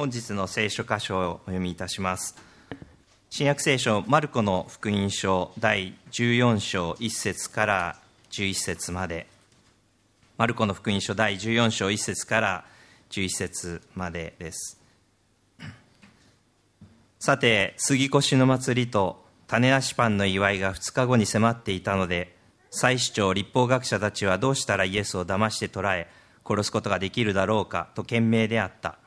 本日の聖書箇所をお読みいたします。新約聖書マルコの福音書第14章1節から11節まで。マルコの福音書第14章1節から11節までです。さて杉越の祭りと種なしパンの祝いが2日後に迫っていたので祭司長立法学者たちはどうしたらイエスを騙して捕らえ殺すことができるだろうかと懸命であった。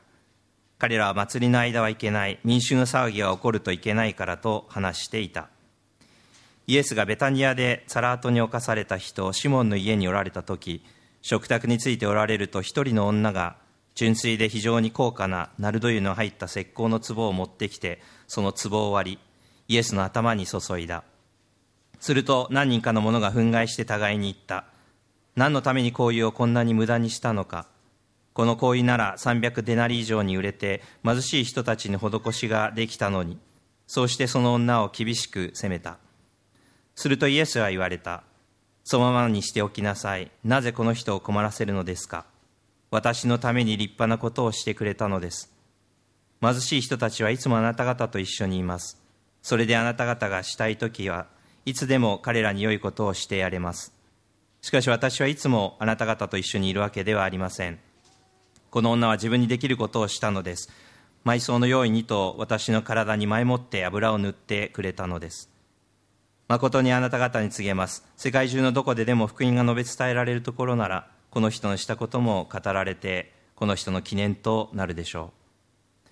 彼らは祭りの間はいけない。民衆の騒ぎが起こるといけないからと話していた。イエスがベタニアでサラートに侵された人シモンの家におられた時食卓についておられると一人の女が純粋で非常に高価なナルド油の入った石膏の壺を持ってきてその壺を割りイエスの頭に注いだ。すると何人かの者が憤慨して互いに言った。何のために香油をこんなに無駄にしたのか。この行為なら300デナリ以上に売れて貧しい人たちに施しができたのにそうしてその女を厳しく責めた。するとイエスは言われた。そのままにしておきなさい。なぜこの人を困らせるのですか？私のために立派なことをしてくれたのです。貧しい人たちはいつもあなた方と一緒にいます。それであなた方がしたい時はいつでも彼らに良いことをしてやれます。しかし私はいつもあなた方と一緒にいるわけではありません。この女は自分にできることをしたのです。埋葬の用意にと私の体に前もって油を塗ってくれたのです。誠にあなた方に告げます。世界中のどこででも福音が述べ伝えられるところならこの人のしたことも語られてこの人の記念となるでしょう。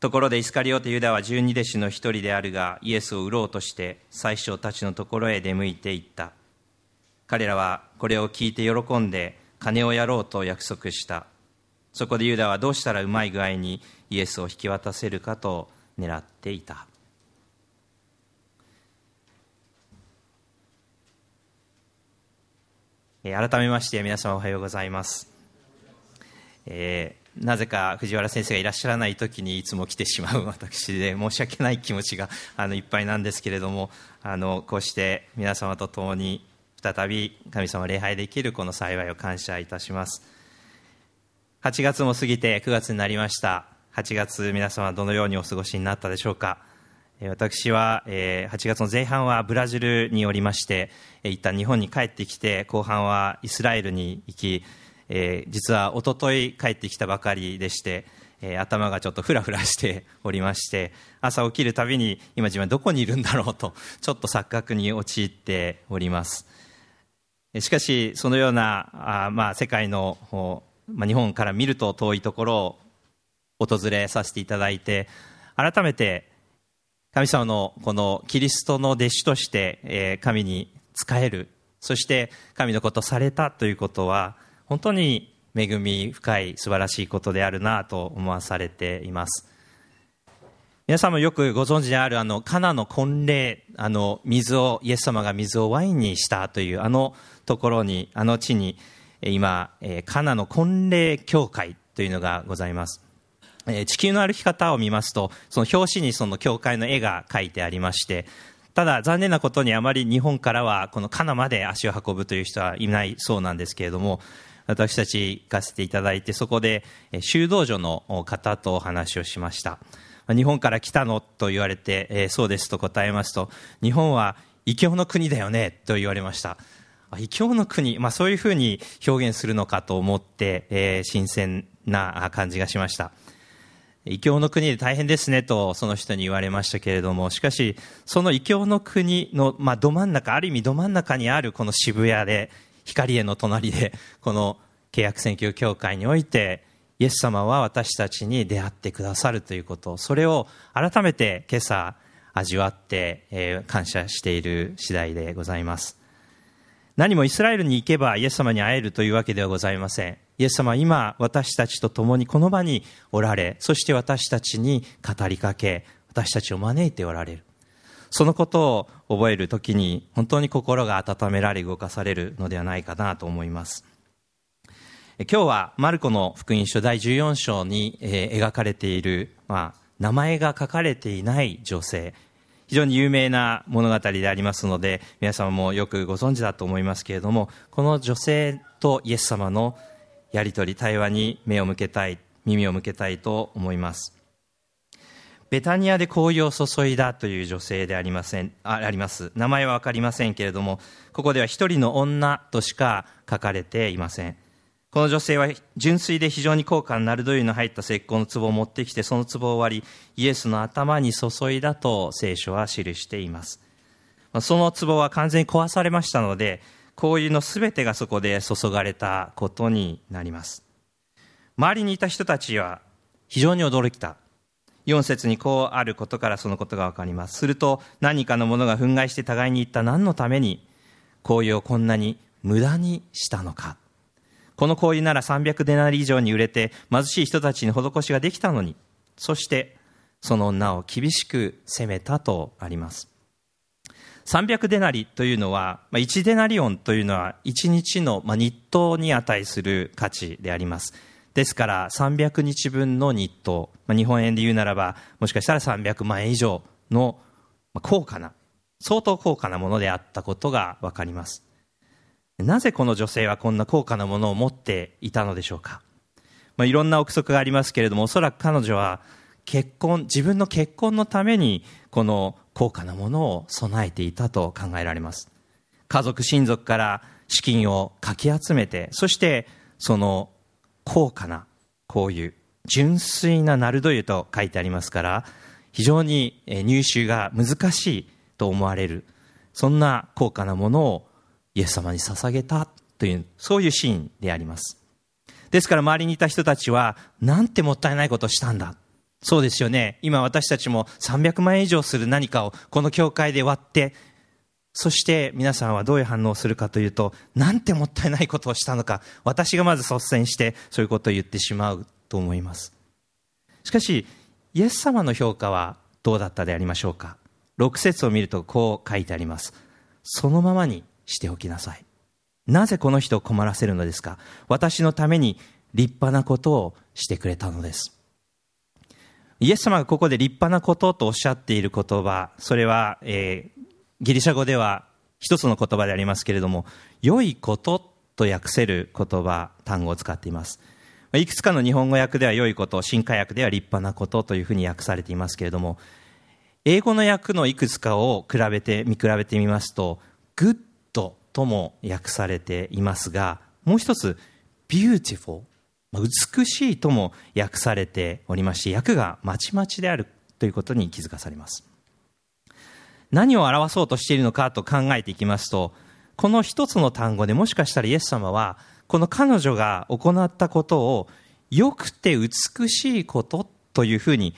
ところでイスカリオテユダは十二弟子の一人であるがイエスを売ろうとして宰相たちのところへ出向いていった。彼らはこれを聞いて喜んで金をやろうと約束した。そこでユダはどうしたらうまい具合にイエスを引き渡せるかと狙っていた。改めまして皆様おはようございます、えー、なぜか藤原先生がいらっしゃらない時にいつも来てしまう 私で申し訳ない気持ちがあのいっぱいなんですけれどもあのこうして皆様と共に再び神様礼拝できるこの幸いを感謝いたします。8月も過ぎて9月になりました。8月皆様どのようにお過ごしになったでしょうか。私は8月の前半はブラジルにおりまして一旦日本に帰ってきて後半はイスラエルに行き実は一昨日帰ってきたばかりでして頭がちょっとフラフラして おりまして朝起きるたびに今自分はどこにいるんだろうとちょっと錯覚に陥っております。しかしそのようなあ、まあ、世界のまあ、日本から見ると遠いところを訪れさせていただいて改めて神様のこのキリストの弟子として、え神に仕える。そして神のことされたということは本当に恵み深い素晴らしいことであるなと思わされています。皆さんもよくご存知であるあのカナの婚礼あの水をイエス様が水をワインにしたというあのところにあの地に今、カナの婚礼協会というのがございます。地球の歩き方を見ますと、その表紙にその教会の絵が描いてありまして、ただ残念なことにあまり日本からはこのカナまで足を運ぶという人はいないそうなんですけれども、私たち行かせていただいて、そこで修道女の方とお話をしました。日本から来たのと言われて、そうですと答えますと、日本は異教の国だよねと言われました。異教の国、まあ、そういうふうに表現するのかと思って、えー、新鮮な感じがしました。異教の国で大変ですねとその人に言われましたけれども、しかし、その異教の国の、まあ、ど真ん中、ある意味ど真ん中にあるこの渋谷で、光への隣で、この契約選挙協会において、イエス様は私たちに出会ってくださるということ、それを改めて今朝味わって、え、感謝している次第でございます。何もイスラエルに行けばイエス様に会えるというわけではございません。イエス様は今私たちと共にこの場におられ、そして私たちに語りかけ、私たちを招いておられる。そのことを覚えるときに本当に心が温められ動かされるのではないかなと思います。今日はマルコの福音書第14章に描かれている、まあ、名前が書かれていない女性、非常に有名な物語でありますので皆様もよくご存知だと思いますけれどもこの女性とイエス様のやり取り対話に目を向けたい耳を向けたいと思います。ベタニアで香油を注いだという女性でありませんああります。名前は分かりませんけれどもここでは一人の女としか書かれていません。この女性は純粋で非常に高価なナルド油の入った石膏の壺を持ってきてその壺を割りイエスの頭に注いだと聖書は記していますその壺は完全に壊されましたので香油のすべてがそこで注がれたことになります周りにいた人たちは非常に驚いた4節にこうあることからそのことがわかります。すると何かのものが憤慨して互いに言った何のために香油をこんなに無駄にしたのか。この香油なら300デナリ以上に売れて貧しい人たちに施しができたのに。そしてその女を厳しく責めたとあります。300デナリというのは、1デナリオンというのは1日の日当に値する価値であります。ですから300日分の日当、日本円で言うならばもしかしたら300万円以上の高価な相当高価なものであったことが分かりますなぜこの女性はこんな高価なものを持っていたのでしょうか、まあ、いろんな憶測がありますけれどもおそらく彼女は結婚自分の結婚のためにこの高価なものを備えていたと考えられます。家族親族から資金をかき集めてそしてその高価な香油、純粋なナルド油と書いてありますから、非常に入手が難しいと思われる、そんな高価なものをイエス様に捧げたという、そういうシーンであります。ですから周りにいた人たちは、なんてもったいないことをしたんだ。そうですよね。今私たちも300万円以上する何かをこの教会で割って、そして皆さんはどういう反応をするかというと、なんてもったいないことをしたのか、私がまず率先してそういうことを言ってしまうと思います。しかし、イエス様の評価はどうだったでありましょうか。6節を見るとこう書いてあります。そのままにしておきなさい。なぜこの人を困らせるのですか？私のために立派なことをしてくれたのです。イエス様がここで立派なこととおっしゃっている言葉、それは、えー、ギリシャ語では一つの言葉でありますけれども、良いことと訳せる言葉、単語を使っています。いくつかの日本語訳では良いこと、新化訳では立派なことというふうに訳されていますけれども、英語の訳のいくつかを比べて、見比べてみますと、good とも訳されていますが、もう一つ、beautiful、美しいとも訳されておりまして、訳がまちまちであるということに気づかされます。何を表そうとしているのかと考えていきますと、この一つの単語でもしかしたらイエス様は、この彼女が行ったことを、良くて美しいことというふうに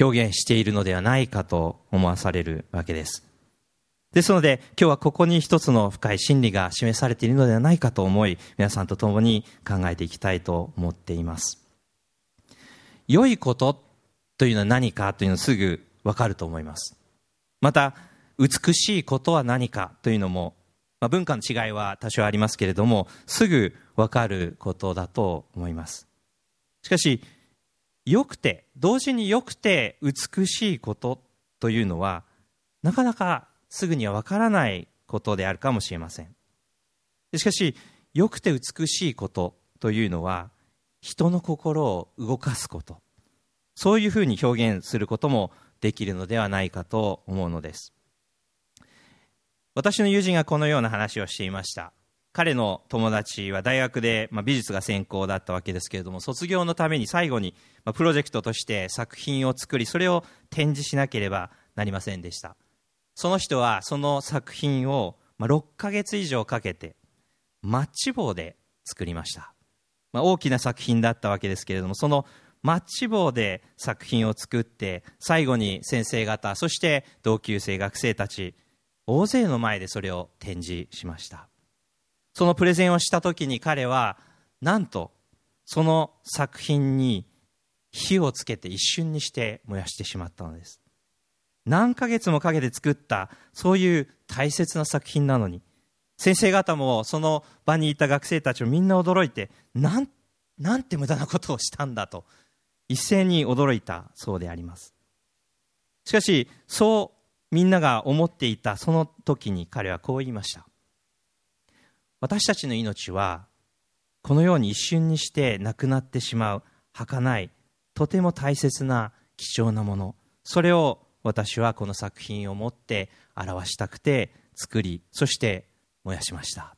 表現しているのではないかと思わされるわけです。ですので、今日はここに一つの深い真理が示されているのではないかと思い、皆さんと共に考えていきたいと思っています。良いことというのは何かというのすぐわかると思います。また美しいことは何かというのも、まあ、文化の違いは多少ありますけれどもすぐ分かることだと思いますしかし良くて同時に良くて美しいことというのはなかなかすぐには分からないことであるかもしれません。しかし良くて美しいことというのは人の心を動かすこと。そういうふうに表現することもできるのではないかと思うのです。私の友人がこのような話をしていました。彼の友達は大学で、まあ、美術が専攻だったわけですけれども卒業のために最後に、まあ、プロジェクトとして作品を作りそれを展示しなければなりませんでした。その人はその作品を、ま、6ヶ月以上かけてマッチ棒で作りました、まあ、大きな作品だったわけですけれどもそのマッチ棒で作品を作って最後に先生方そして同級生学生たち大勢の前でそれを展示しました。そのプレゼンをした時に彼はなんとその作品に火をつけて一瞬にして燃やしてしまったのです。何ヶ月もかけて作ったそういう大切な作品なのに。先生方もその場にいた学生たちもみんな驚いてなんなんて無駄なことをしたんだと一斉に驚いたそうであります。しかしそうみんなが思っていたその時に彼はこう言いました。私たちの命はこのように一瞬にしてなくなってしまう儚いとても大切な貴重なもの。それを私はこの作品をもって表したくて作りそして燃やしました。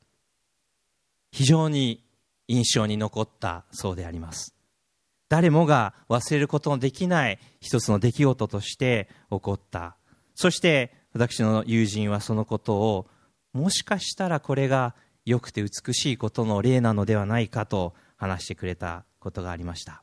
非常に印象に残ったそうであります。誰もが忘れることのできない一つの出来事として起こった。そして私の友人はそのことをもしかしたらこれが良くて美しいことの例なのではないかと話してくれたことがありました。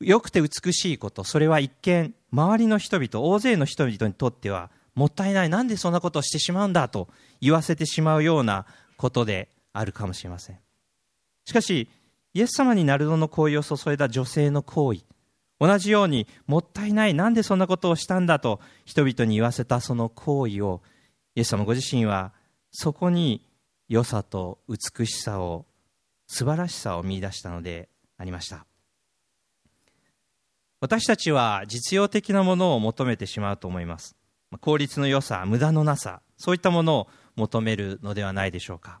良くて美しいことそれは一見周りの人々大勢の人々にとってはもったいない。なんでそんなことをしてしまうんだと言わせてしまうようなことであるかもしれません。しかしイエス様にナルドの香油を注いだ女性の行為同じようにもったいない。なんでそんなことをしたんだと人々に言わせたその行為をイエス様ご自身はそこに良さと美しさを素晴らしさを見出したのでありました。私たちは実用的なものを求めてしまうと思います。効率の良さ無駄のなさそういったものを求めるのではないでしょうか。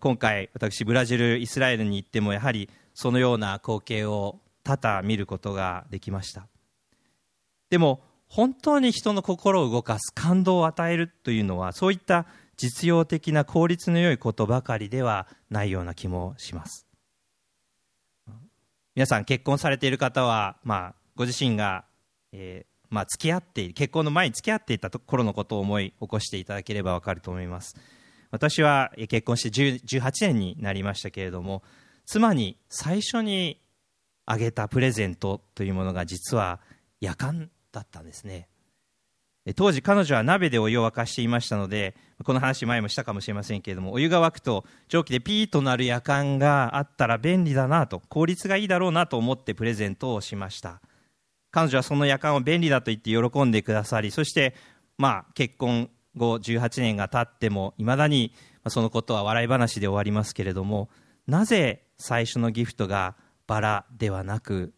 今回私ブラジルイスラエルに行ってもやはりそのような光景を多々見ることができました。でも本当に人の心を動かす感動を与えるというのはそういった実用的な効率の良いことばかりではないような気もします。皆さん結婚されている方は、まあ、ご自身が、えーまあ、付き合って結婚の前に付き合っていた頃のことを思い起こしていただければわかると思います。私は結婚して18年になりましたけれども妻に最初にあげたプレゼントというものが実は夜間だったんですね。当時彼女は鍋でお湯を沸かしていましたのでこの話前もしたかもしれませんけれどもお湯が沸くと蒸気でピーとなる夜間があったら便利だなと効率がいいだろうなと思ってプレゼントをしました。彼女はその夜間を便利だと言って喜んでくださりそしてまあ結婚後18年が経ってもいまだにそのことは笑い話で終わりますけれどもなぜ最初のギフトがバラではなく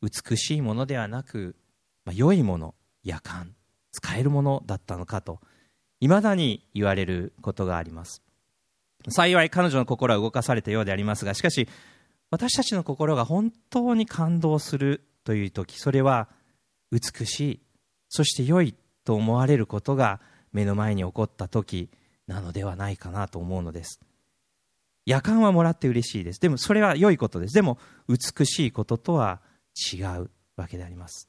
美しいものではなく、まあ、良いもの夜間。使えるものだったのかといまだに言われることがあります。幸い彼女の心は動かされたようでありますがしかし私たちの心が本当に感動するという時それは美しいそして良いと思われることが目の前に起こった時なのではないかなと思うのです。夜間はもらって嬉しいです。でもそれは良いことです。でも美しいこととは違うわけであります。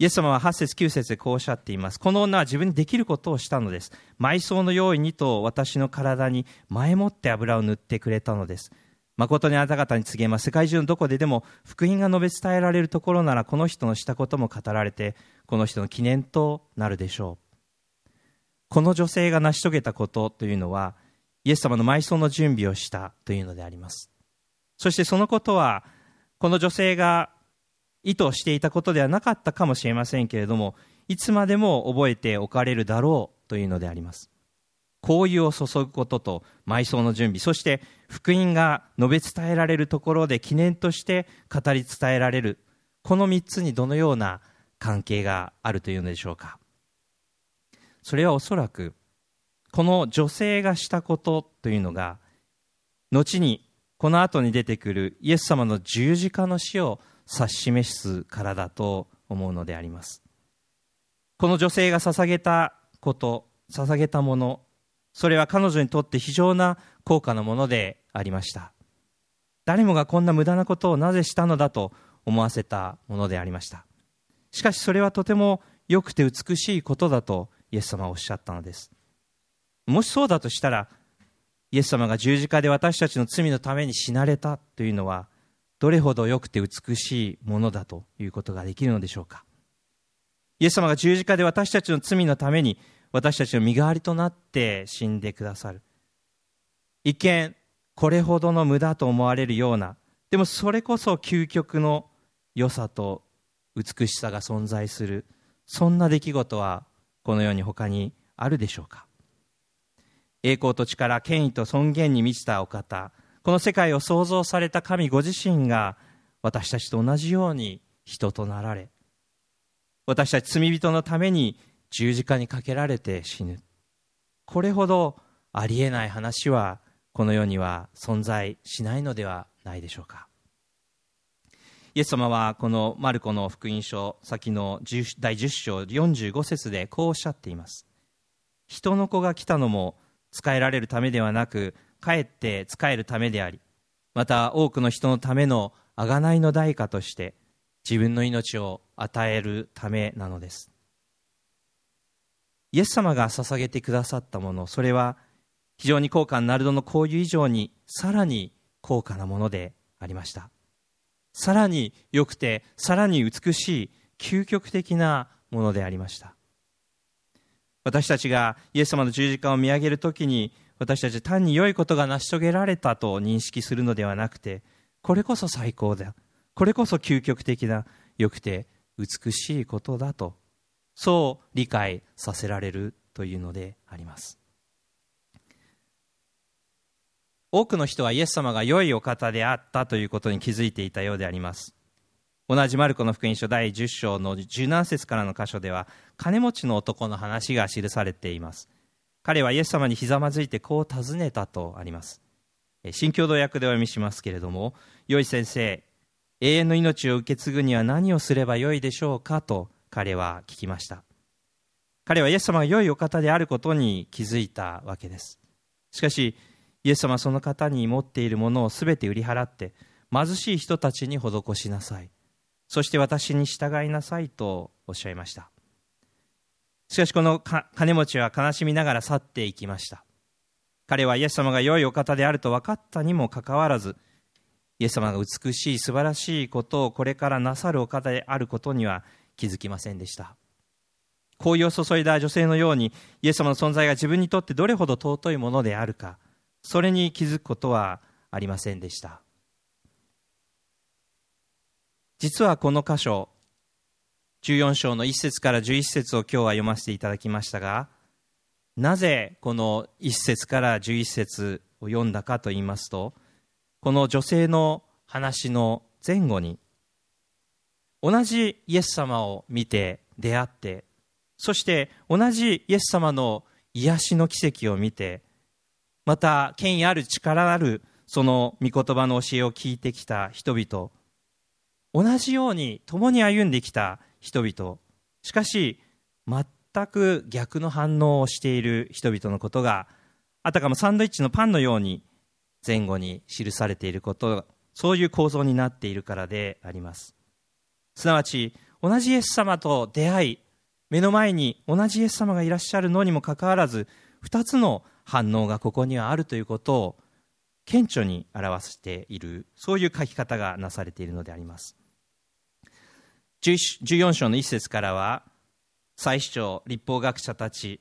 イエス様は8節9節でこうおっしゃっています。この女は自分にできることをしたのです。埋葬の用意にと私の体に前もって油を塗ってくれたのです。誠にあなた方に告げます。世界中のどこででも福音が述べ伝えられるところならこの人のしたことも語られて、この人の記念となるでしょう。この女性が成し遂げたことというのは、イエス様の埋葬の準備をしたというのであります。そしてそのことは、この女性が意図していたことではなかったかもしれませんけれどもいつまでも覚えておかれるだろうというのであります。香油を注ぐことと埋葬の準備そして福音が述べ伝えられるところで記念として語り伝えられるこの3つにどのような関係があるというのでしょうか。それはおそらくこの女性がしたことというのが後にこの後に出てくるイエス様の十字架の死を指し示すからだと思うのであります。この女性が捧げたこと捧げたものそれは彼女にとって非常な高価なものでありました。誰もがこんな無駄なことをなぜしたのだと思わせたものでありました。しかしそれはとても良くて美しいことだとイエス様はおっしゃったのです。もしそうだとしたらイエス様が十字架で私たちの罪のために死なれたというのはどれほど良くて美しいものだということができるのでしょうか？イエス様が十字架で私たちの罪のために私たちの身代わりとなって死んでくださる。一見これほどの無駄と思われるような。でもそれこそ究極の良さと美しさが存在する。そんな出来事はこの世に他にあるでしょうか？栄光と力権威と尊厳に満ちたお方。この世界を創造された神ご自身が私たちと同じように人となられ私たち罪人のために十字架にかけられて死ぬ。これほどありえない話はこの世には存在しないのではないでしょうか。イエス様はこのマルコの福音書先の第10章45節でこうおっしゃっています。人の子が来たのも使えられるためではなくかえって使えるためでありまた多くの人のための贖いの代価として自分の命を与えるためなのです。イエス様が捧げてくださったものそれは非常に高価なナルドの香油以上にさらに高価なものでありました。さらに良くてさらに美しい究極的なものでありました。私たちがイエス様の十字架を見上げるときに私たち単に良いことが成し遂げられたと認識するのではなくてこれこそ最高だ。これこそ究極的な良くて美しいことだとそう理解させられるというのであります。多くの人はイエス様が良いお方であったということに気づいていたようであります。同じマルコの福音書第10章の17節からの箇所では金持ちの男の話が記されています。彼はイエス様にひざまずいてこう尋ねたとあります。新共同訳でお読みしますけれども良い先生永遠の命を受け継ぐには何をすればよいでしょうかと彼は聞きました。彼はイエス様が良いお方であることに気づいたわけです。しかしイエス様はその方に持っているものを全て売り払って貧しい人たちに施しなさい。そして私に従いなさいとおっしゃいました。しかしこの金持ちは悲しみながら去っていきました。彼はイエス様が良いお方であると分かったにもかかわらずイエス様が美しい素晴らしいことをこれからなさるお方であることには気づきませんでした。紅葉を注いだ女性のようにイエス様の存在が自分にとってどれほど尊いものであるかそれに気づくことはありませんでした。実はこの箇所14章の1節から11節を今日は読ませていただきましたがなぜこの1節から11節を読んだかと言いますとこの女性の話の前後に同じイエス様を見て出会ってそして同じイエス様の癒しの奇跡を見てまた権威ある力あるその御言葉の教えを聞いてきた人々同じように共に歩んできた人々。しかし全く逆の反応をしている人々のことがあたかもサンドイッチのパンのように前後に記されていることそういう構造になっているからであります。すなわち同じイエス様と出会い目の前に同じイエス様がいらっしゃるのにもかかわらず2つの反応がここにはあるということを顕著に表しているそういう書き方がなされているのであります。14章の一節からは祭司長立法学者たち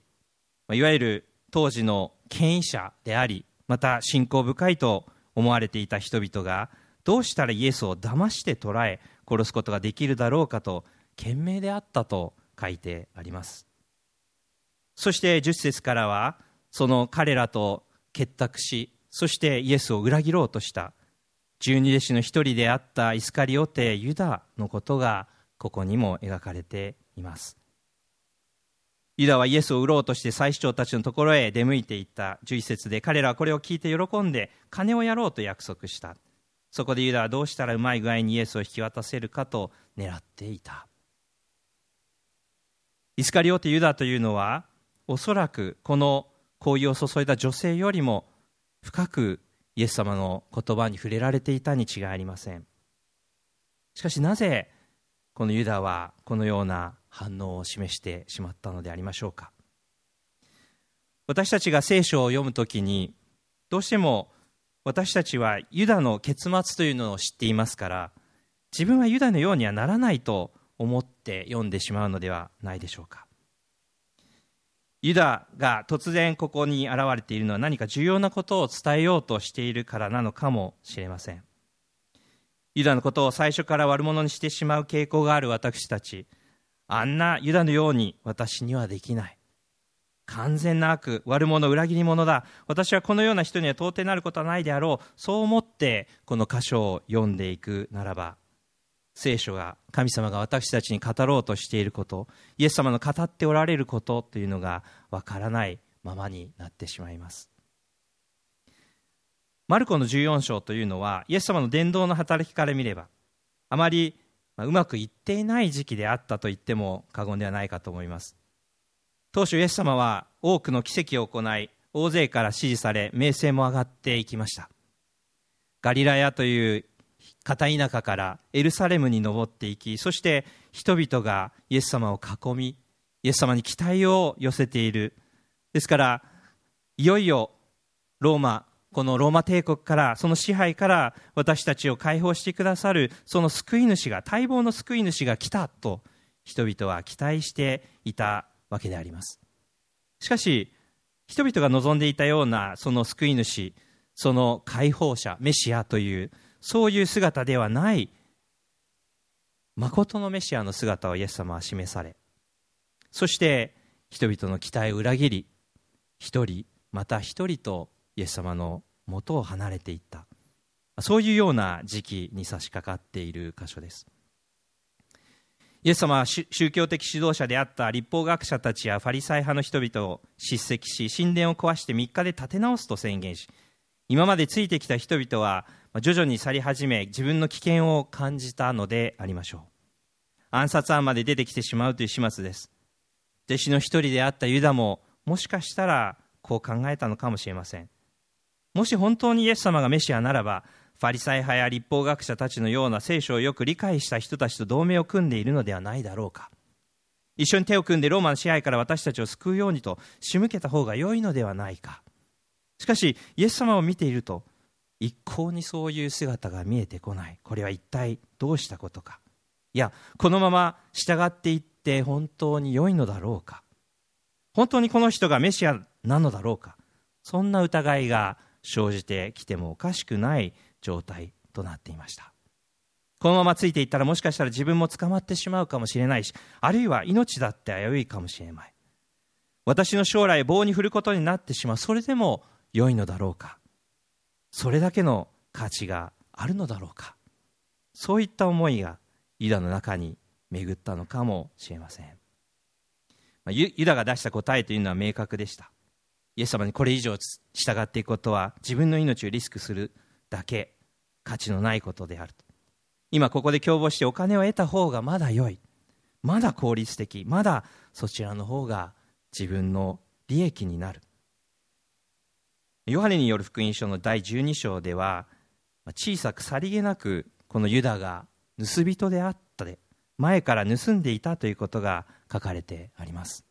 いわゆる当時の権威者でありまた信仰深いと思われていた人々がどうしたらイエスを騙して捕らえ殺すことができるだろうかと懸命であったと書いてあります。そして10節からはその彼らと結託しそしてイエスを裏切ろうとした。十二弟子の一人であったイスカリオテユダのことがここにも描かれています。ユダはイエスを売ろうとして祭司長たちのところへ出向いていった11節で彼らはこれを聞いて喜んで金をやろうと約束した。そこでユダはどうしたらうまい具合にイエスを引き渡せるかと狙っていた。イスカリオテユダというのはおそらくこの香油を注いだ女性よりも深くイエス様の言葉に触れられていたに違いありません。しかしなぜこのユダはこのような反応を示してしまったのでありましょうか。私たちが聖書を読むときにどうしても私たちはユダの結末というのを知っていますから自分はユダのようにはならないと思って読んでしまうのではないでしょうか。ユダが突然ここに現れているのは何か重要なことを伝えようとしているからなのかもしれません。ユダのことを最初から悪者にしてしまう傾向がある私たちあんなユダのように私にはできない。完全な悪、悪者、裏切り者だ。私はこのような人には到底なることはないであろう。そう思ってこの箇所を読んでいくならば、聖書が、神様が私たちに語ろうとしていること、イエス様の語っておられることというのがわからないままになってしまいます。マルコの14章というのはイエス様の伝道の働きから見ればあまりうまくいっていない時期であったと言っても過言ではないかと思います。当初イエス様は多くの奇跡を行い大勢から支持され名声も上がっていきました。ガリラヤという片田舎からエルサレムに登っていきそして人々がイエス様を囲みイエス様に期待を寄せている。ですからいよいよローマこのローマ帝国からその支配から私たちを解放してくださるその救い主が待望の救い主が来たと人々は期待していたわけであります。しかし人々が望んでいたようなその救い主その解放者メシアというそういう姿ではない誠のメシアの姿をイエス様は示されそして人々の期待を裏切り一人また一人とイエス様の元を離れていった。そういうような時期に差し掛かっている箇所です。イエス様は宗教的指導者であった立法学者たちやファリサイ派の人々を叱責し神殿を壊して3日で建て直すと宣言し今までついてきた人々は徐々に去り始め自分の危険を感じたのでありましょう。暗殺案まで出てきてしまうという始末です。弟子の一人であったユダももしかしたらこう考えたのかもしれません。もし本当にイエス様がメシアならばファリサイ派や立法学者たちのような聖書をよく理解した人たちと同盟を組んでいるのではないだろうか。一緒に手を組んでローマの支配から私たちを救うようにと仕向けた方が良いのではないか。しかしイエス様を見ていると一向にそういう姿が見えてこない。これは一体どうしたことか。いやこのまま従っていって本当に良いのだろうか。本当にこの人がメシアなのだろうか。そんな疑いが生じてきてもおかしくない状態となっていました。このままついていったらもしかしたら自分も捕まってしまうかもしれないしあるいは命だって危ういかもしれない。私の将来棒に振ることになってしまう。それでも良いのだろうか。それだけの価値があるのだろうか。そういった思いがユダの中に巡ったのかもしれません。ユダが出した答えというのは明確でした。イエス様にこれ以上従っていくことは自分の命をリスクするだけ価値のないことである今ここで共謀してお金を得た方がまだ良い。まだ効率的。まだそちらの方が自分の利益になる。ヨハネによる福音書の第12章では小さくさりげなくこのユダが盗人であったで前から盗んでいたということが書かれてあります。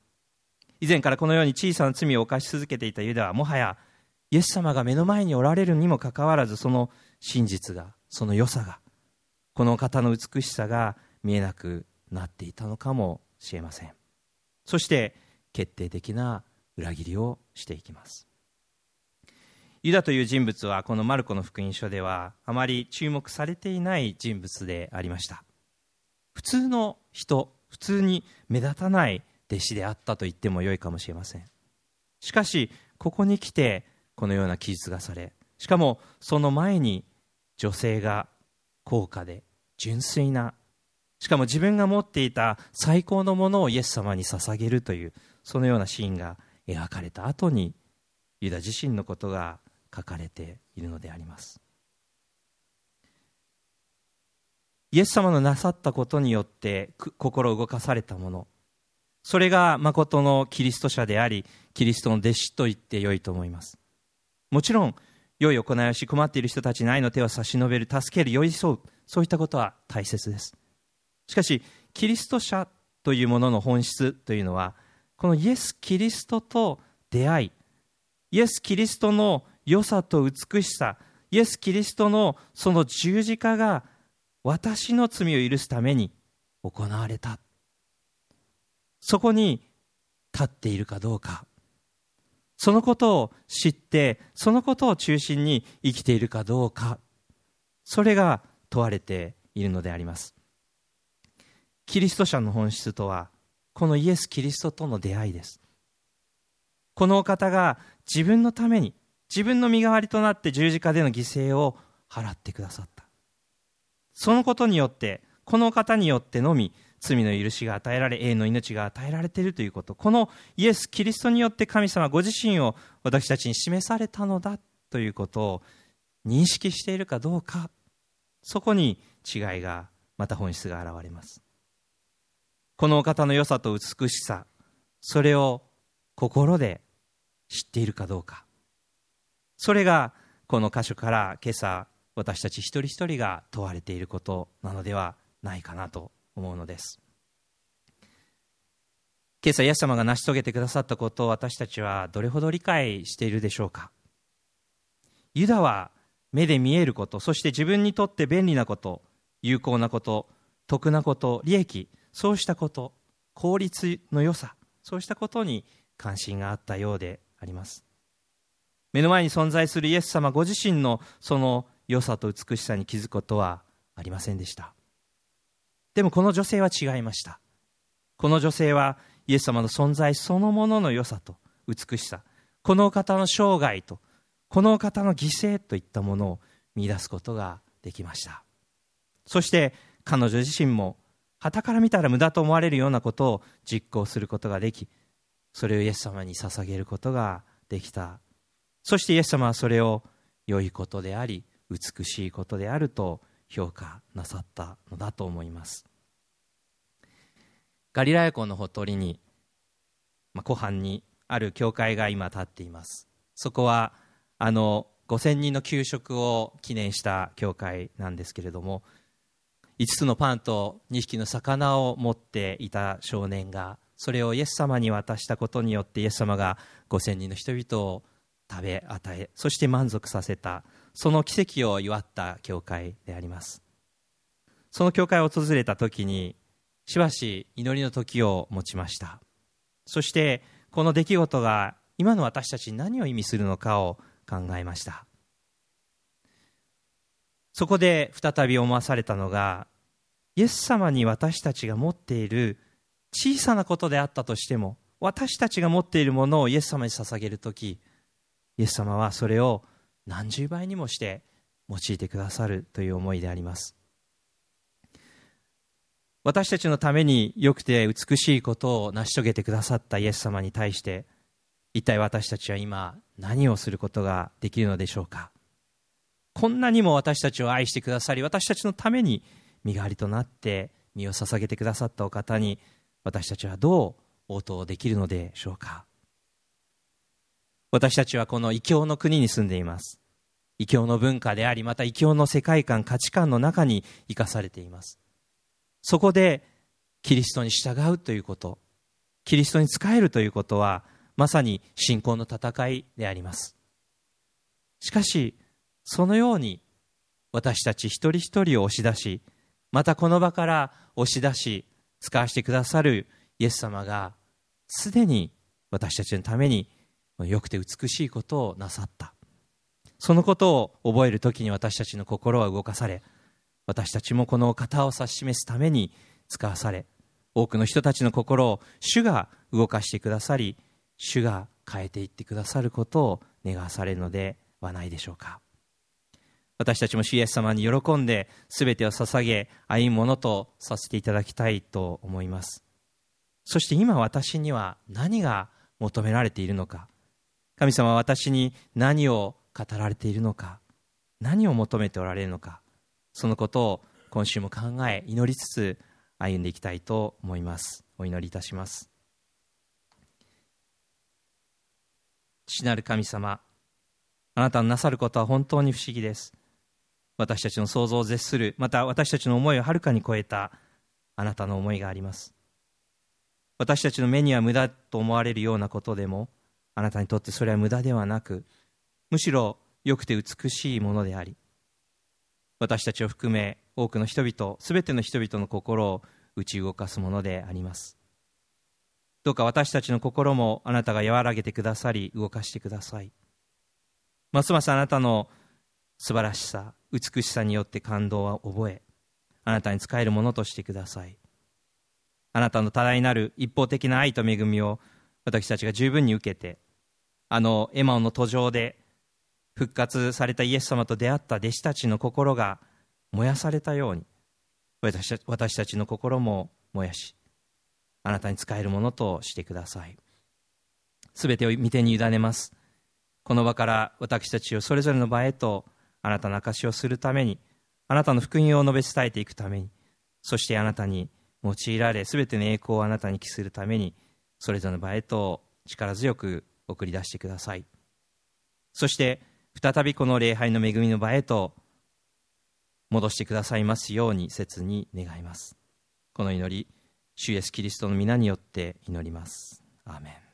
以前からこのように小さな罪を犯し続けていたユダはもはやイエス様が目の前におられるにもかかわらずその真実がその良さがこの方の美しさが見えなくなっていたのかもしれません。そして決定的な裏切りをしていきます。ユダという人物はこのマルコの福音書ではあまり注目されていない人物でありました。普通の人普通に目立たない弟子であったと言ってもよいかもしれません。しかしここに来てこのような記述がされしかもその前に女性が高価で純粋なしかも自分が持っていた最高のものをイエス様に捧げるというそのようなシーンが描かれた後にユダ自身のことが書かれているのであります。イエス様のなさったことによって心動かされたものそれが誠のキリスト者でありキリストの弟子と言ってよいと思います。もちろん良い行いをし困っている人たちに愛の手を差し伸べる助ける寄り添うそういったことは大切です。しかしキリスト者というものの本質というのはこのイエス・キリストと出会いイエス・キリストの良さと美しさイエス・キリストのその十字架が私の罪を許すために行われた。そこに立っているかどうか。そのことを知ってそのことを中心に生きているかどうか。それが問われているのであります。キリスト者の本質とはこのイエス・キリストとの出会いです。このお方が自分のために自分の身代わりとなって十字架での犠牲を払ってくださった。そのことによってこの方によってのみ罪の許しが与えられ永遠の命が与えられているということこのイエス・キリストによって神様ご自身を私たちに示されたのだということを認識しているかどうかそこに違いがまた本質が現れますこのお方の良さと美しさそれを心で知っているかどうか。それがこの箇所から今朝私たち一人一人が問われていることなのではないかなと思うのです。今朝イエス様が成し遂げてくださったことを私たちはどれほど理解しているでしょうか？ユダは目で見えることそして自分にとって便利なこと有効なこと得なこと利益そうしたこと効率の良さそうしたことに関心があったようであります。目の前に存在するイエス様ご自身のその良さと美しさに気づくことはありませんでした。でもこの女性は違いました。この女性はイエス様の存在そのものの良さと美しさこの方の生涯とこの方の犠牲といったものを見出すことができました。そして彼女自身も傍から見たら無駄と思われるようなことを実行することができそれをイエス様に捧げることができた。そしてイエス様はそれを良いことであり美しいことであると評価なさったのだと思います。ガリラヤ湖のほとりに、まあ、湖畔にある教会が今立っています。そこはあの5000人の給食を記念した教会なんですけれども5つのパンと2匹の魚を持っていた少年がそれをイエス様に渡したことによってイエス様が5000人の人々を食べ与えそして満足させたその奇跡を祝った教会であります。その教会を訪れた時にしばし祈りの時を持ちました。そしてこの出来事が今の私たちに何を意味するのかを考えました。そこで再び思わされたのがイエス様に私たちが持っている小さなことであったとしても私たちが持っているものをイエス様に捧げる時イエス様はそれを何十倍にもして用いてくださるという思いであります。私たちのために良くて美しいことを成し遂げてくださったイエス様に対して一体私たちは今何をすることができるのでしょうか。こんなにも私たちを愛してくださり私たちのために身代わりとなって身を捧げてくださったお方に私たちはどう応答できるのでしょうか。私たちはこの異教の国に住んでいます。異教の文化でありまた異教の世界観価値観の中に生かされています。そこでキリストに従うということ。キリストに仕えるということはまさに信仰の戦いであります。しかしそのように私たち一人一人を押し出しまたこの場から押し出し使わせてくださるイエス様がすでに私たちのために良くて美しいことをなさった。そのことを覚える時に私たちの心は動かされ私たちもこの方を指し示すために使わされ多くの人たちの心を主が動かしてくださり主が変えていってくださることを願わされるのではないでしょうか。私たちも主イエス様に喜んで全てを捧げ歩むものとさせていただきたいと思います。そして今私には何が求められているのか。神様は私に何を語られているのか。何を求めておられるのか。そのことを今週も考え祈りつつ歩んでいきたいと思います。お祈りいたします。父なる神様あなたのなさることは本当に不思議です。私たちの想像を絶するまた私たちの思いをはるかに超えたあなたの思いがあります。私たちの目には無駄と思われるようなことでもあなたにとってそれは無駄ではなくむしろ良くて美しいものであり私たちを含め多くの人々すべての人々の心を打ち動かすものであります。どうか私たちの心もあなたが和らげてくださり動かしてください。ますますあなたの素晴らしさ美しさによって感動を覚えあなたに仕えるものとしてください。あなたの多大なる一方的な愛と恵みを私たちが十分に受けてあのエマオの途上で復活されたイエス様と出会った弟子たちの心が燃やされたように私たちの心も燃やしあなたに仕えるものとしてください。すべてを見てに委ねます。この場から私たちをそれぞれの場へとあなたの証しをするためにあなたの福音を述べ伝えていくためにそしてあなたに用いられすべての栄光をあなたに帰するためにそれぞれの場へと力強く送り出してください。そして再びこの礼拝の恵みの場へと戻してくださいますように切に願います。この祈り主イエスキリストの皆によって祈ります。アーメン。